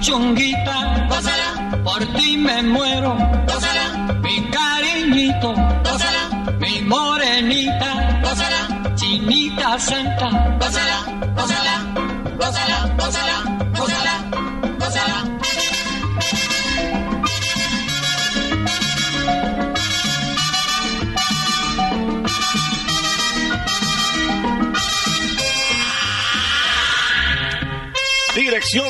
Chunguita, por ti me muero, mi cariñito, mi morenita, chinita santa, gózala,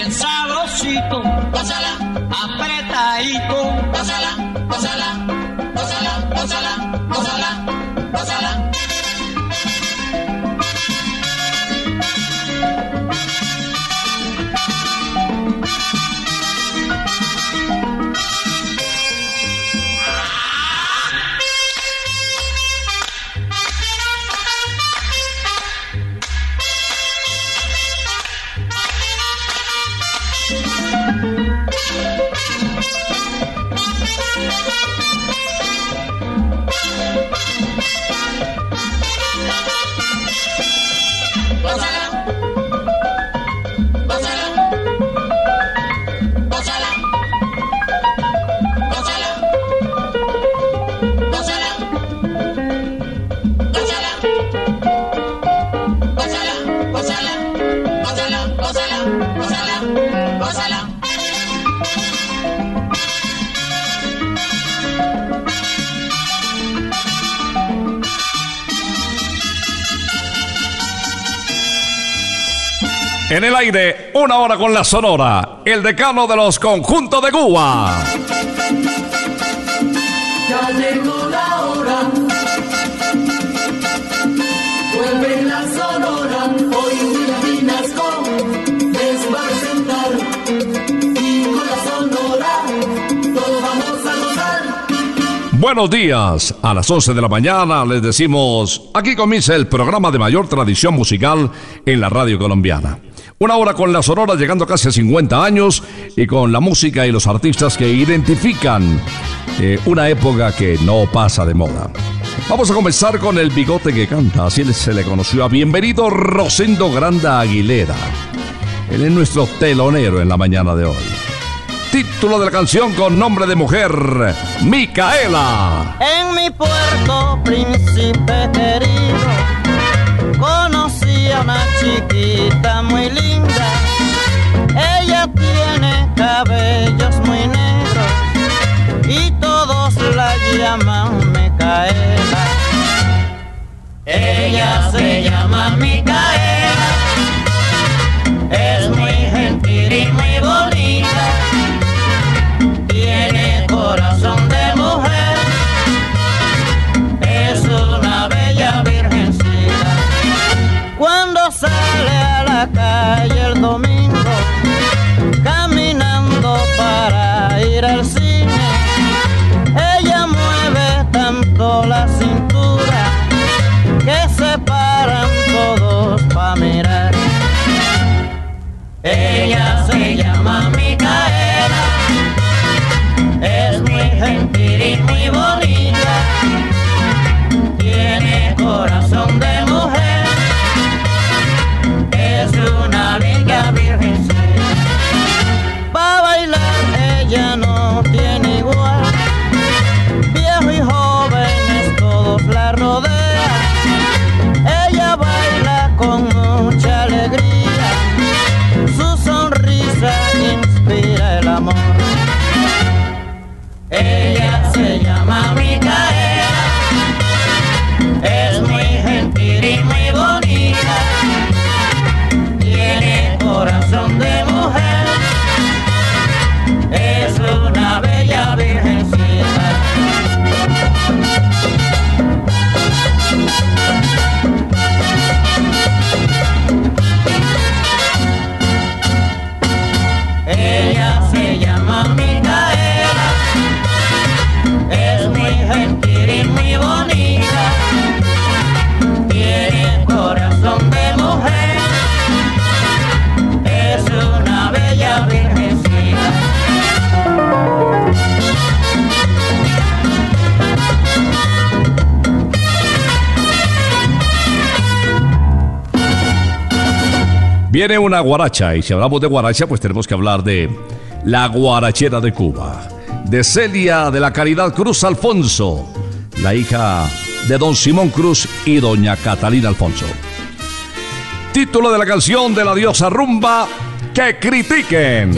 bien sabrosito, gózala, apretadito, En el aire, una hora con la Sonora, el decano de los conjuntos de Cuba. Ya llegó la hora. Vuelve la Sonora, hoy Vinasco les va a presentar. Y con la Sonora, todos vamos a gozar. Buenos días. A las 11 de la mañana les decimos, aquí comienza el programa de mayor tradición musical en la radio colombiana. Una hora con la Sonora llegando casi a 50 años y con la música y los artistas que identifican eh, una época que no pasa de moda. Vamos a comenzar con el bigote que canta, así se le conoció a Bienvenido Rosendo Granda Aguilera. Él es nuestro telonero en la mañana de hoy. Título de la canción con nombre de mujer, Micaela. En mi puerto, príncipe querido, una chiquita muy linda. Ella tiene cabellos muy negros y todos la llaman Micaela. Ella se llama Micaela, calle el domingo, ir al cine. Ella mueve tanto la cintura que se paran todos pa' mirar. Ella se llama Micaela, es muy gentil y muy bonita, tiene corazón de Ella se llama Micaela, Viene una guaracha y si hablamos de guaracha pues tenemos que hablar de la guarachera de Cuba, de Celia de la Caridad Cruz Alfonso, la hija de don Simón Cruz y doña Catalina Alfonso. Título de la canción de la diosa rumba, que critiquen.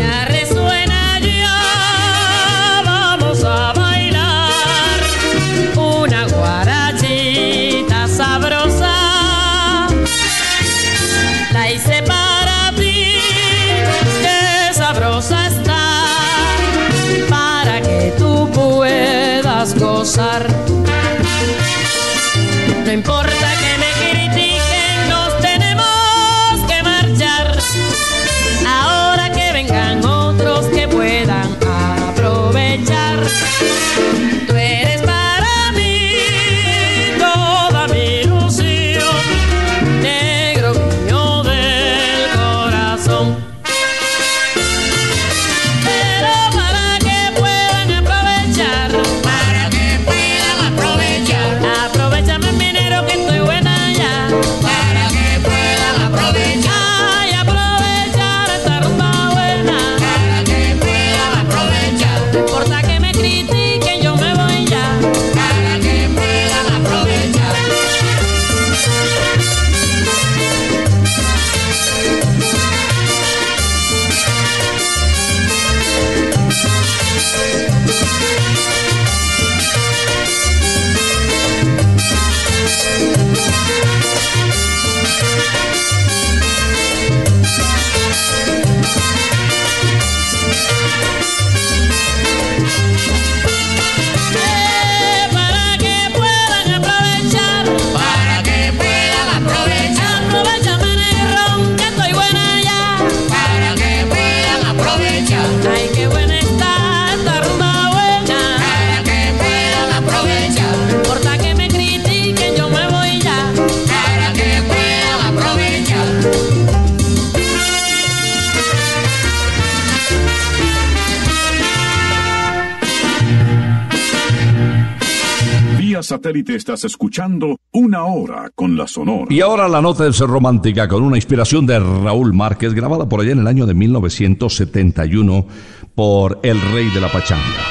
Satélite estás escuchando Una Hora con la Sonora. Y ahora la nota es romántica con una inspiración de Raúl Márquez grabada por allá en el año de 1971 por El Rey de la Pachanga.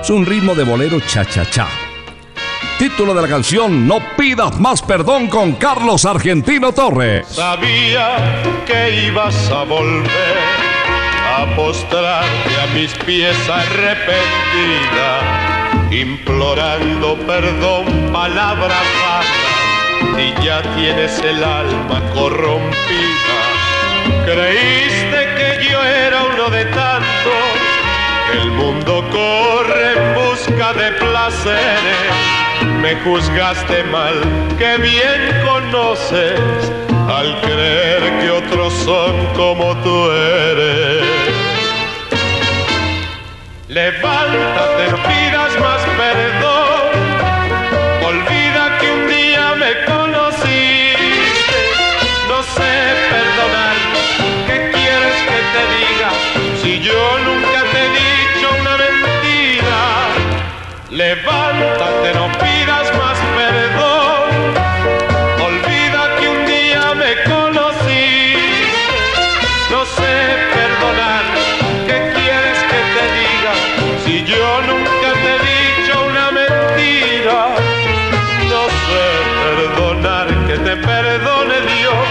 Es un ritmo de bolero cha-cha-cha. Título de la canción No pidas más perdón con Carlos Argentino Torres. Sabía que ibas a volver a postrarte a mis pies arrepentida, implorando perdón, palabras vanas, y ya tienes el alma corrompida. Creíste que yo era uno de tantos, el mundo corre en busca de placeres. Me juzgaste mal, que bien conoces, al creer que otros son como tú eres. Levántate, Levántate, no pidas más perdón. Olvida que un día me conociste. No sé perdonar. ¿Qué quieres que te diga? Si yo nunca te he dicho una mentira. No sé perdonar. Que te perdone Dios.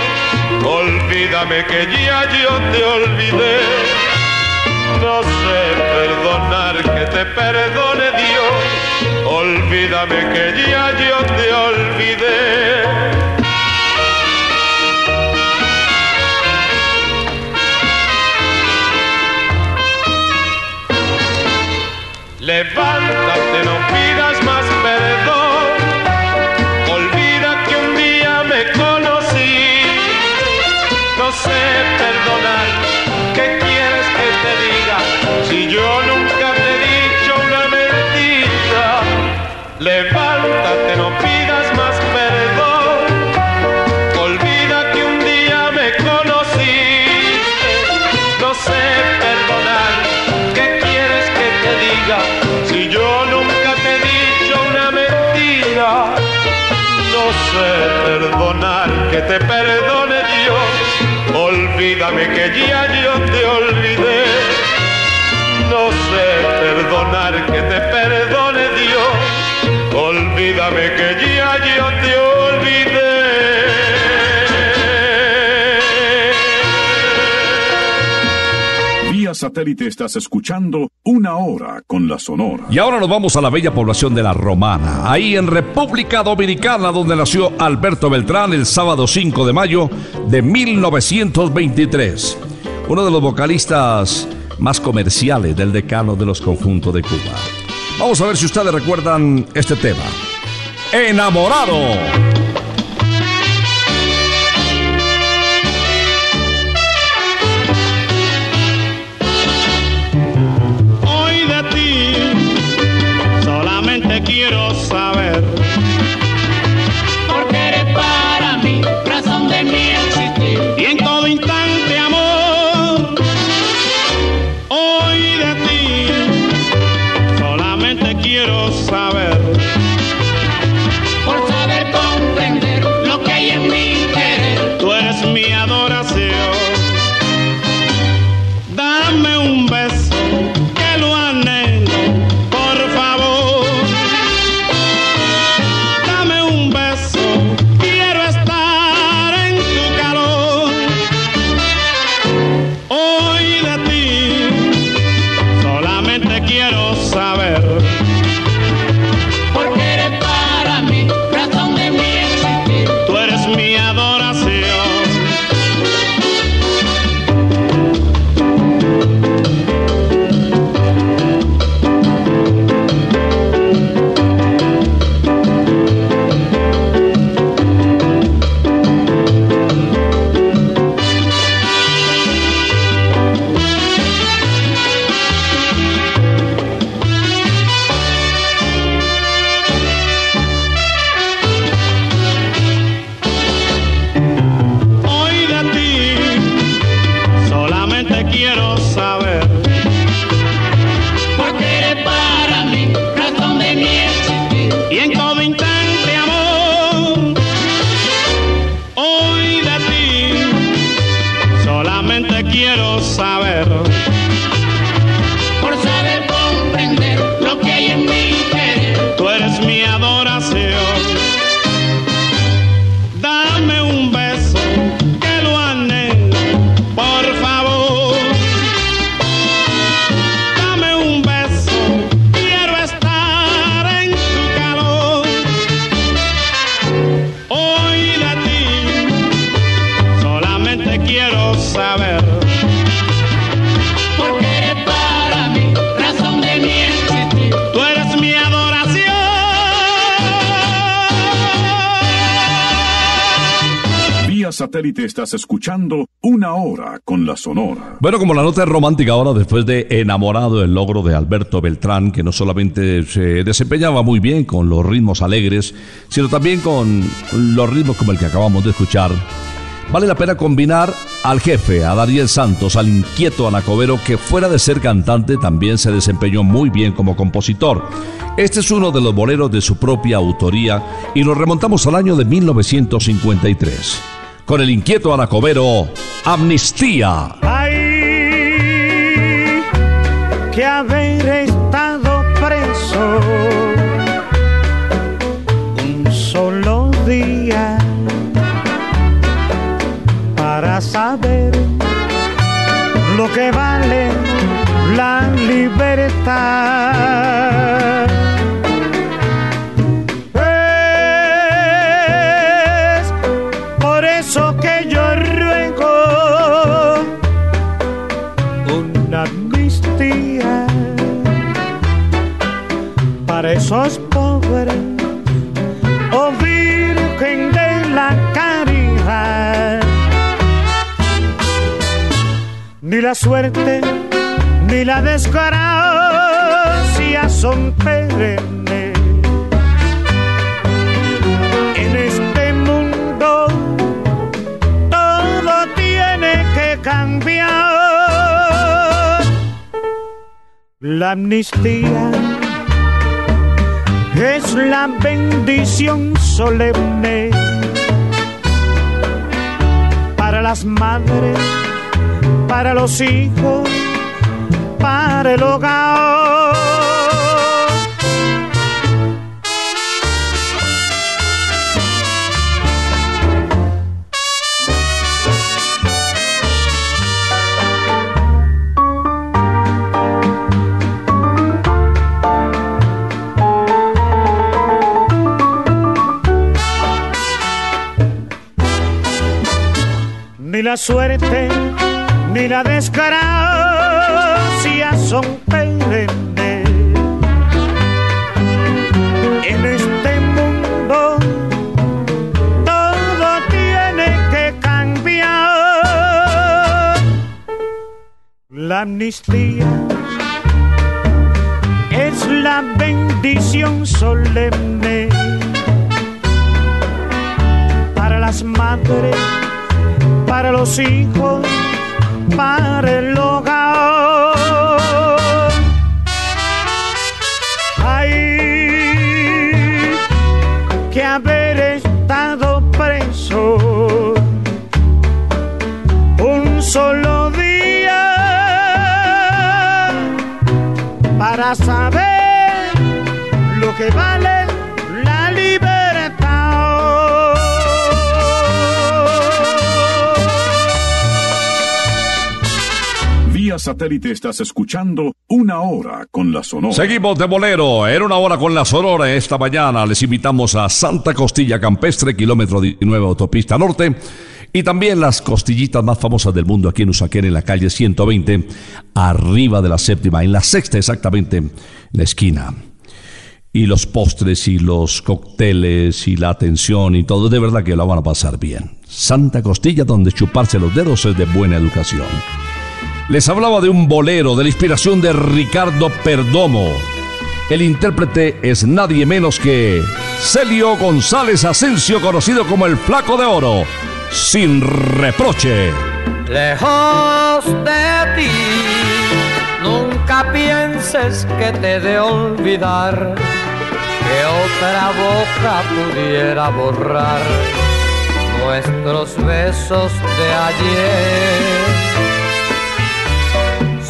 Olvídame que ya yo te olvidé. No sé perdonar. Que te perdone. Olvídame que ya yo te olvidé. Sé perdonar. Que te perdone Dios. Olvídame que ya yo te olvidé. No sé perdonar. Que te perdone Dios. Olvídame que ya yo te satélite estás escuchando Una Hora con la Sonora. Y ahora nos vamos a la bella población de La Romana, ahí en República Dominicana, donde nació Alberto Beltrán el sábado 5 de mayo de 1923. Uno de los vocalistas más comerciales del decano de los conjuntos de Cuba. Vamos a ver si ustedes recuerdan este tema. Enamorado. Satélite estás escuchando Una Hora con la Sonora. Bueno, como la nota es romántica ahora, después de Enamorado, el logro de Alberto Beltrán, que no solamente se desempeñaba muy bien con los ritmos alegres, sino también con los ritmos como el que acabamos de escuchar. Vale la pena combinar al jefe, a Dariel Santos, al inquieto Anacobero, que fuera de ser cantante también se desempeñó muy bien como compositor. Este es uno de los boleros de su propia autoría y nos remontamos al año de 1953. Con el inquieto Anacobero, Amnistía. Ay, que haber estado preso un solo día para saber lo que vale la libertad. Para esos pobres, oh Virgen de la Caridad. Ni la suerte ni la desgracia son perennes. En este mundo todo tiene que cambiar. La amnistía es la bendición solemne para las madres, para los hijos, para el hogar. La suerte ni la desgracia son perennes. En este mundo todo tiene que cambiar. La amnistía es la bendición solemne para las madres para los hijos, para el hogar. Satélite estás escuchando Una Hora con la Sonora. Seguimos de bolero. Era una hora con la Sonora. Esta mañana les invitamos a Santa Costilla Campestre, kilómetro 19 autopista norte. Y también las costillitas más famosas del mundo aquí en Usaquén, en la calle 120, arriba de la séptima, en la sexta exactamente, en la esquina. Y los postres y los cócteles y la atención y todo, de verdad que lo van a pasar bien. Santa Costilla, donde chuparse los dedos es de buena educación. Les hablaba de un bolero de la inspiración de Ricardo Perdomo. El intérprete es nadie menos que Celio González Asensio, conocido como el Flaco de Oro. Sin reproche. Lejos de ti, nunca pienses que te de olvidar, que otra boca pudiera borrar nuestros besos de ayer.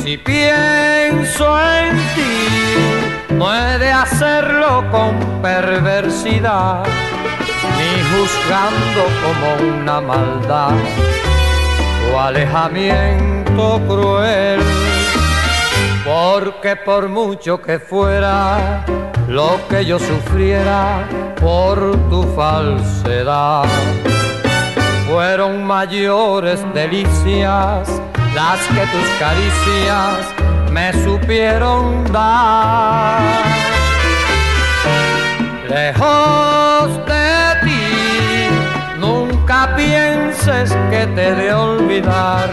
Si pienso en ti, no he de hacerlo con perversidad, ni juzgando como una maldad o alejamiento cruel. Porque por mucho que fuera lo que yo sufriera por tu falsedad, fueron mayores delicias las que tus caricias me supieron dar. Lejos de ti, nunca pienses que te de olvidar,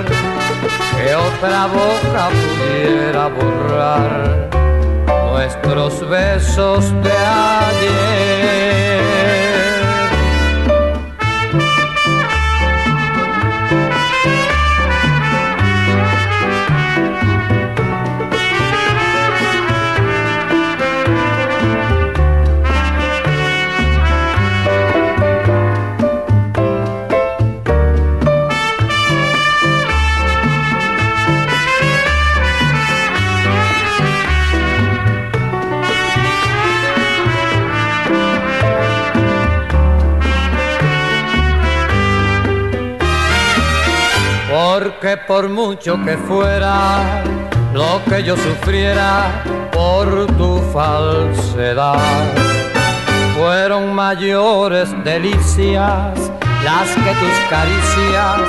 que otra boca pudiera borrar nuestros besos de ayer. Por mucho que fuera lo que yo sufriera por tu falsedad, fueron mayores delicias las que tus caricias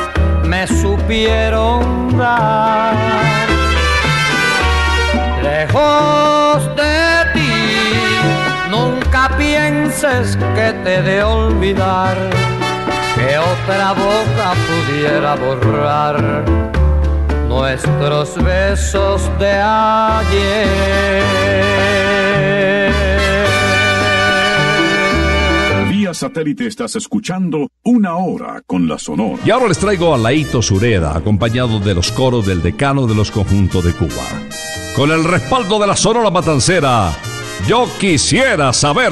me supieron dar. Lejos de ti, nunca pienses que te de olvidar que otra boca pudiera borrar nuestros besos de ayer. Vía satélite estás escuchando Una Hora con la Sonora. Y ahora les traigo a Laito Sureda, acompañado de los coros del decano de los conjuntos de Cuba. Con el respaldo de la Sonora Matancera, yo quisiera saber.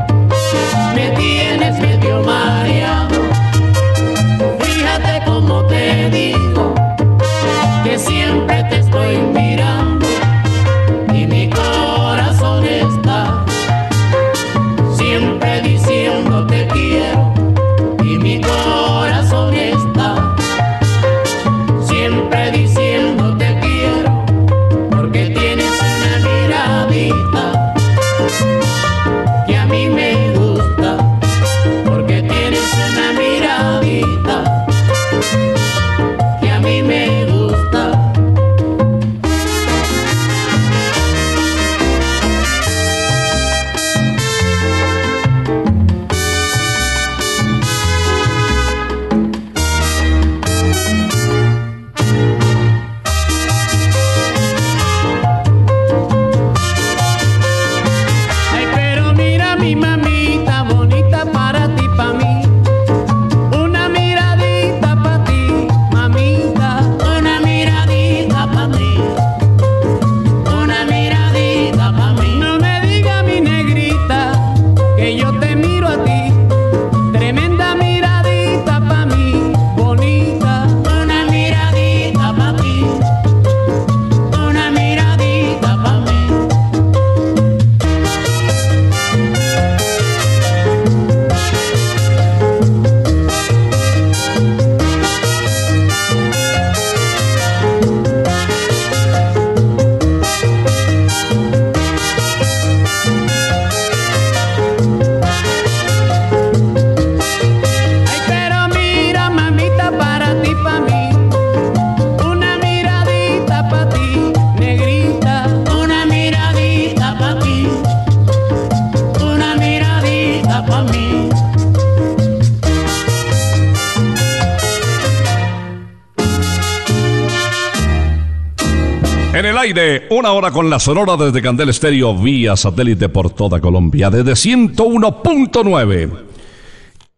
una hora con la sonora desde Candel Estéreo vía satélite por toda Colombia, desde 101.9.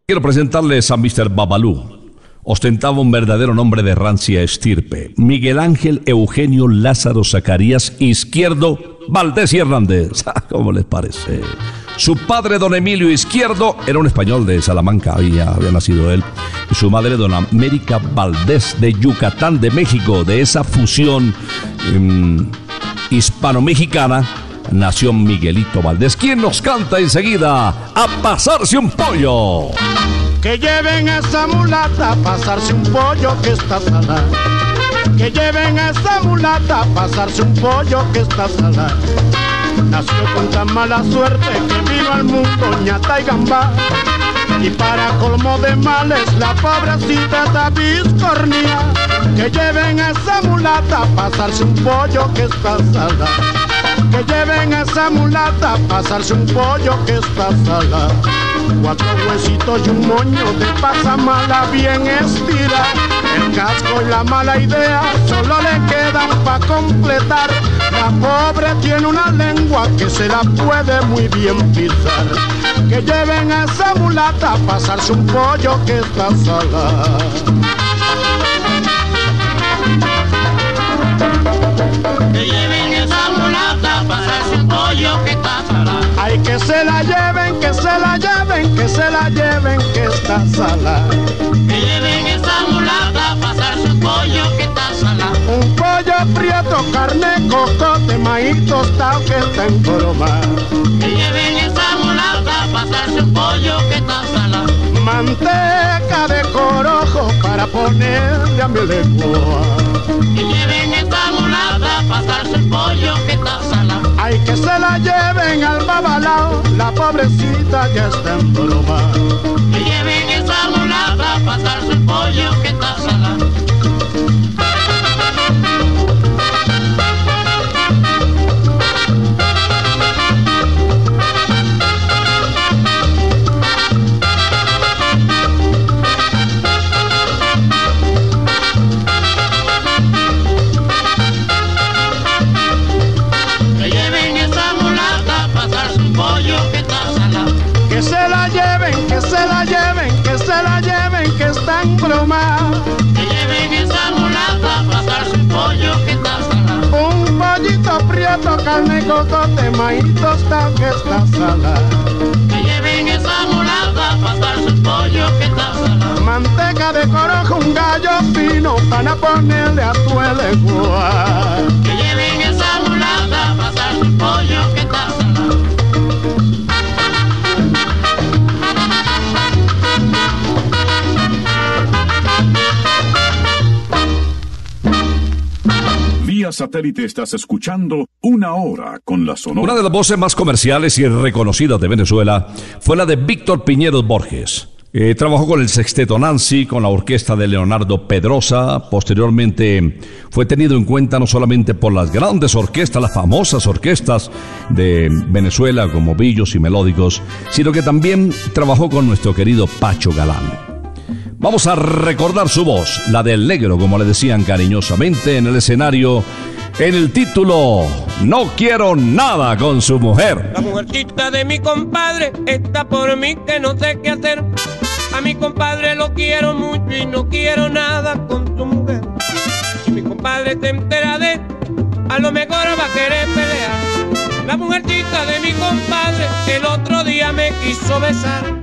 Quiero presentarles a Mr. Babalú. Ostentaba un verdadero nombre de rancia estirpe. Miguel Ángel Eugenio Lázaro Zacarías Izquierdo Valdés y Hernández. Ah, ¿Cómo les parece? Su padre, don Emilio Izquierdo, era un español de Salamanca, había, había nacido él. Y su madre, don América Valdés de Yucatán, de México, de esa fusión em, hispano-mexicana nació Miguelito Valdés, quien nos canta enseguida a pasarse un pollo. Que lleven a esa mulata a pasarse un pollo que está salada. Que lleven a esa mulata a pasarse un pollo que está salada. Nació con tan mala suerte que vino al mundo ñata y gambá. Y para colmo de males la pobrecita está biscornía. Que lleven a esa mulata a pasarse un pollo que está salada. Que lleven a esa mulata a pasarse un pollo que está salada. Cuatro huesitos y un moño de pasa mala bien estira. El casco y la mala idea solo le quedan para completar. La pobre tiene una lengua que se la puede muy bien pisar. Que lleven a esa mulata a pasarse un pollo que está salada. Que lleven esa mulata a pasarse un pollo que está salada. Ay, que se la lleven, que se la lleven, que se la lleven, que está salada. Que lleven esa mulata a pasarse un pollo que está salada. Un pollo prieto, carne, cocote, maíz tostado que está en broma. Que lleven esa mulata a pasarse un pollo que está salada. Manteca de corojo para ponerle a mi lengua. Que lleven esa mulata a pasarse un pollo que está salada. Ay, que se la lleven al babalao, la pobrecita ya está en broma. Que lleven esa mulata a pasarse un pollo que está salada. Carne, cocote, maíz tostado que está salada. Que lleven esa mulata a pasarse un pollo que está salada. Manteca de corojo, un gallo fino para ponerle a tu lengua. Que lleven Satélite estás escuchando Una Hora con la Sonora. Una de las voces más comerciales y reconocidas de Venezuela fue la de Víctor Piñeros Borges. Trabajó con el Sexteto Nancy, con la orquesta de Leonardo Pedrosa. Posteriormente fue tenido en cuenta no solamente por las grandes orquestas, las famosas orquestas de Venezuela como Villos y Melódicos, sino que también trabajó con nuestro querido Pacho Galán. Vamos a recordar su voz, la del negro, como le decían cariñosamente en el escenario, en el título No quiero nada con su mujer. La mujercita de mi compadre está por mí que no sé qué hacer. A mi compadre lo quiero mucho y no quiero nada con su mujer. Si mi compadre se entera de, a lo mejor va a querer pelear. La mujercita de mi compadre el otro día me quiso besar.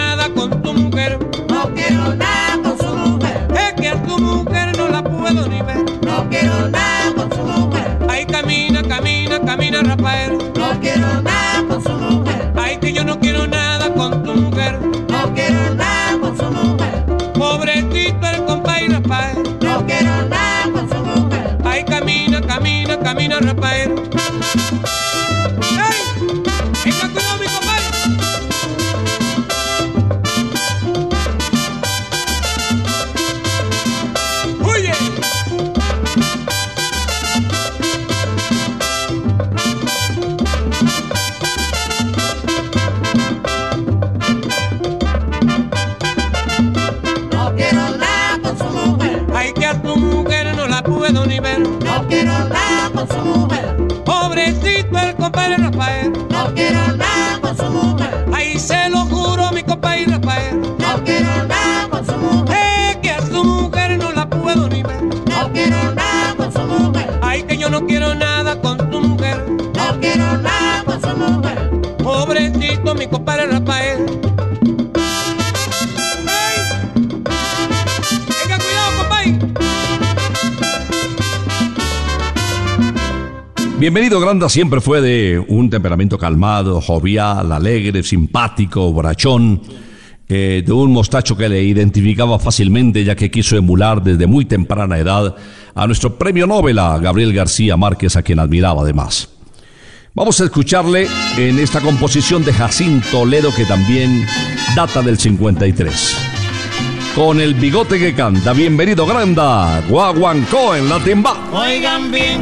Bienvenido Granda siempre fue de un temperamento calmado, jovial, alegre, simpático, borrachón, eh, de un mostacho que le identificaba fácilmente ya que quiso emular desde muy temprana edad a nuestro premio Nobel, Gabriel García Márquez, a quien admiraba además. Vamos a escucharle en esta composición de Jacinto Toledo que también data del 53. Con el bigote que canta, bienvenido Granda, Guaguancó en la timba. Oigan bien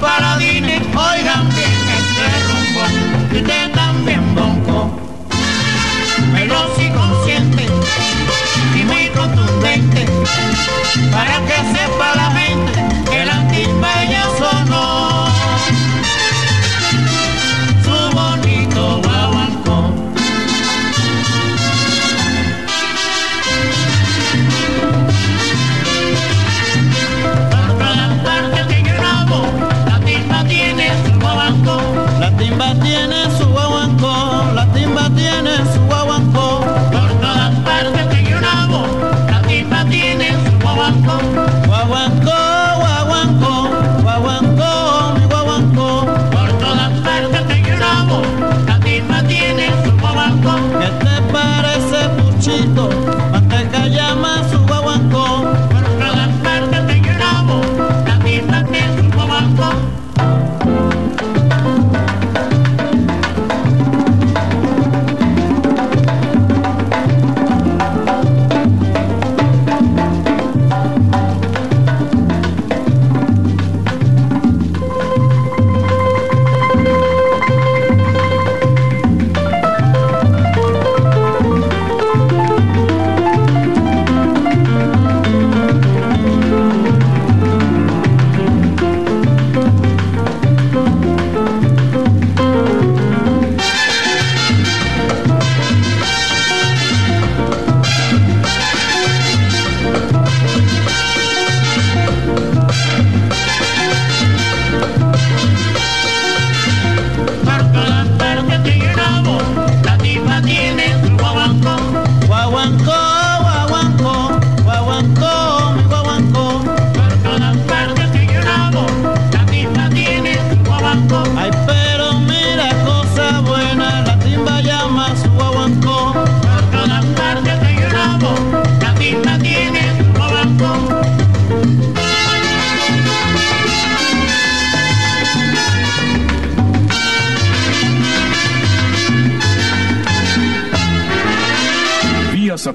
paladines, oigan bien este rumbo. Y usted también bonco. Veloz y consciente y muy contundente. Para que sepa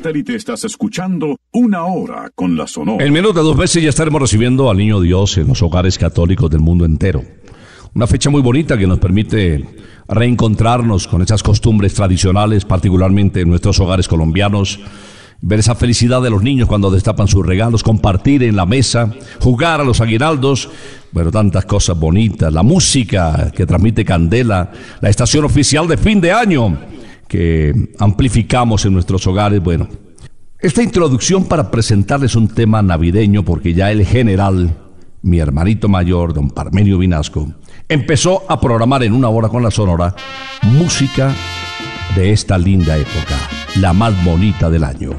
satélite estás escuchando Una Hora con la Sonora. En menos de dos meses ya estaremos recibiendo al Niño Dios en los hogares católicos del mundo entero. Una fecha muy bonita que nos permite reencontrarnos con esas costumbres tradicionales, particularmente en nuestros hogares colombianos. Ver esa felicidad de los niños cuando destapan sus regalos, compartir en la mesa, jugar a los aguinaldos, bueno, tantas cosas bonitas, la música que transmite Candela, la estación oficial de fin de año que amplificamos en nuestros hogares, bueno, esta introducción para presentarles un tema navideño, porque ya el general, mi hermanito mayor, don Parmenio Vinasco, empezó a programar en una hora con la sonora música de esta linda época, la más bonita del año.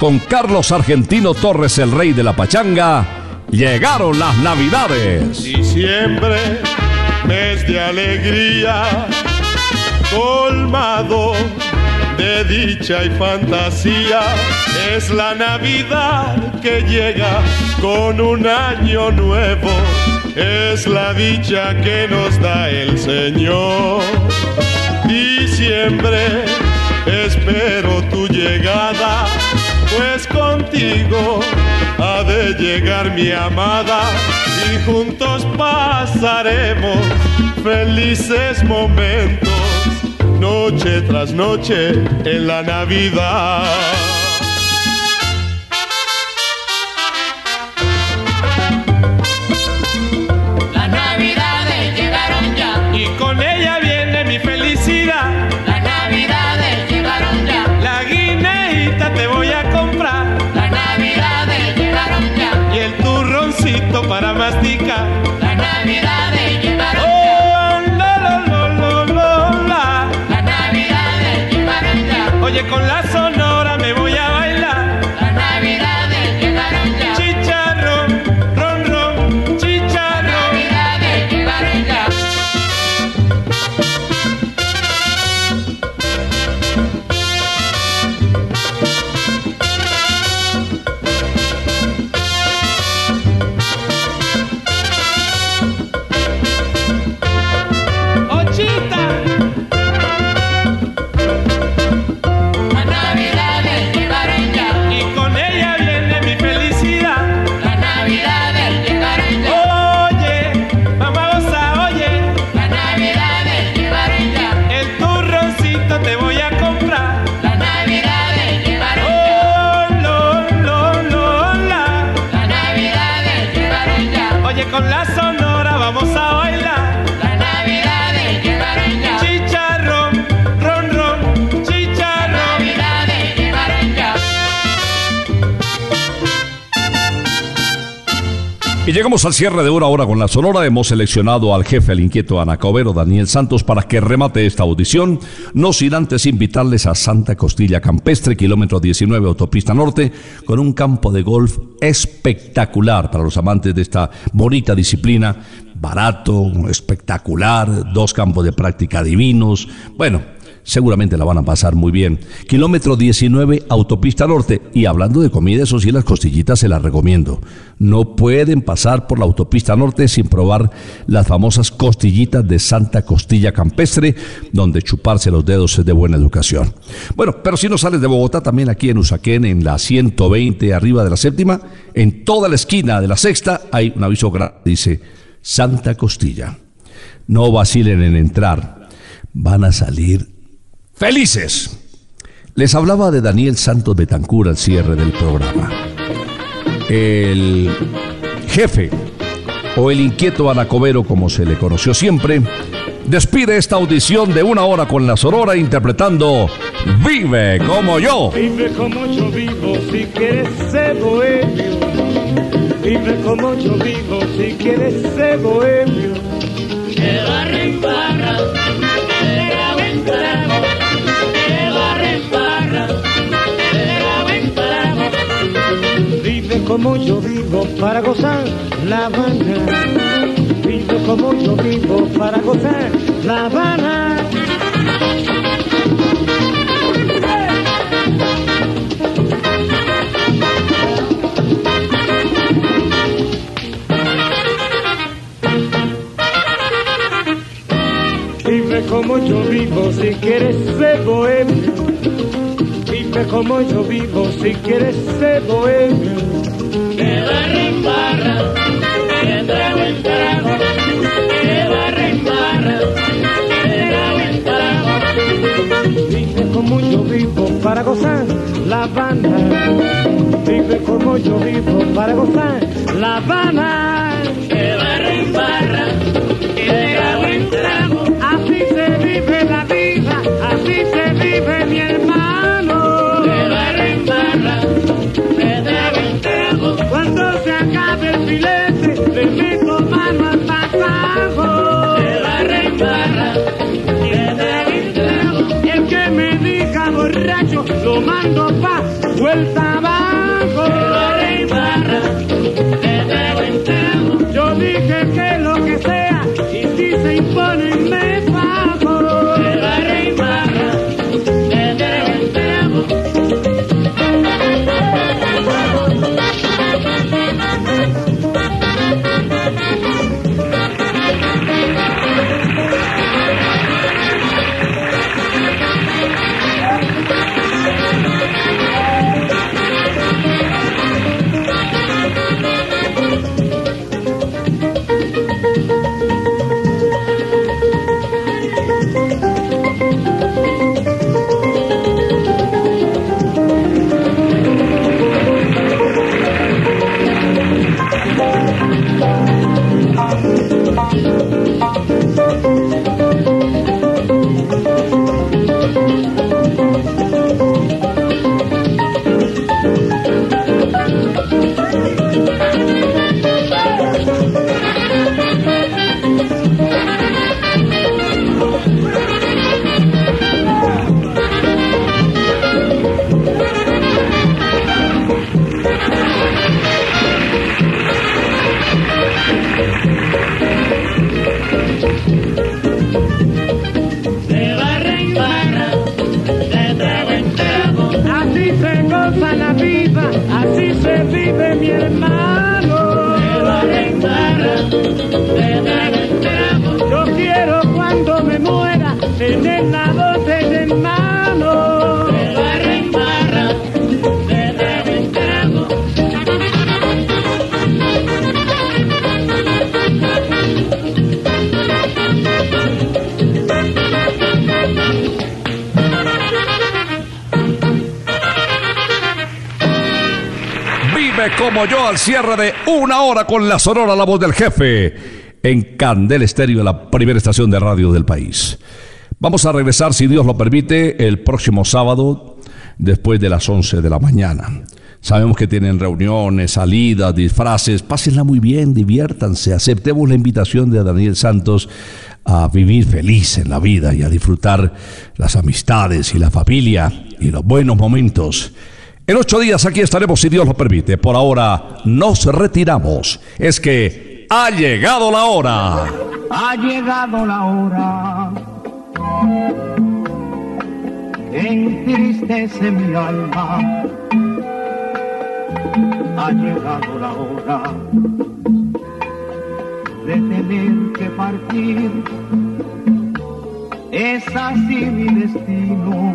Con Carlos Argentino Torres, el rey de la pachanga, llegaron las navidades. Diciembre, mes alegría, colmado de dicha y fantasía, es la Navidad que llega con un año nuevo, es la dicha que nos da el Señor. Diciembre, espero tu llegada, pues contigo ha de llegar mi amada y juntos pasaremos felices momentos, noche tras noche en la Navidad. Llegamos al cierre de una hora con la Sonora. Hemos seleccionado al jefe, el inquieto anacobero Daniel Santos, para que remate esta audición. No sin antes invitarles a Santa Costilla Campestre, kilómetro 19, autopista norte, con un campo de golf espectacular para los amantes de esta bonita disciplina. Barato, espectacular, dos campos de práctica divinos. Bueno, seguramente la van a pasar muy bien. Kilómetro 19, autopista norte. Y hablando de comida, eso sí, las costillitas se las recomiendo. No pueden pasar por la autopista norte sin probar las famosas costillitas de Santa Costilla Campestre, donde chuparse los dedos es de buena educación. Bueno, pero si no sales de Bogotá, también aquí en Usaquén, en la 120, arriba de la séptima, en toda la esquina de la sexta, hay un aviso grande, dice Santa Costilla. No vacilen en entrar. Van a salir felices. Les hablaba de Daniel Santos Betancur al cierre del programa. El jefe, o el inquieto anacobero como se le conoció siempre, despide esta audición de una hora con la Sonora interpretando Vive como yo. Vive como yo vivo si quieres ser bohemio. Vive como yo vivo si quieres ser bohemio. En barra, que graba en como yo vivo para gozar La Habana. Vive como yo vivo para gozar La Habana. Vive como yo vivo si quieres ser bohemio. Vive como yo vivo si quieres ser bohemio. Para gozar La Habana. Vive como yo vivo para gozar La Habana. Filete, le meto mano al barre en barra, en trago. Y el que me diga borracho, lo mando pa' vuelta al cierre de una hora con la sonora La Voz del Jefe en Candel Estéreo, la primera estación de radio del país. Vamos a regresar, si Dios lo permite, el próximo sábado después de las 11 de la mañana. Sabemos que tienen reuniones, salidas, disfraces. Pásenla muy bien, diviértanse. Aceptemos la invitación de Daniel Santos a vivir feliz en la vida y a disfrutar las amistades y la familia y los buenos momentos. En ocho días aquí estaremos si Dios lo permite. Por ahora nos retiramos. Es que ha llegado la hora. Ha llegado la hora entristece mi alma. Ha llegado la hora de tener que partir. Es así mi destino.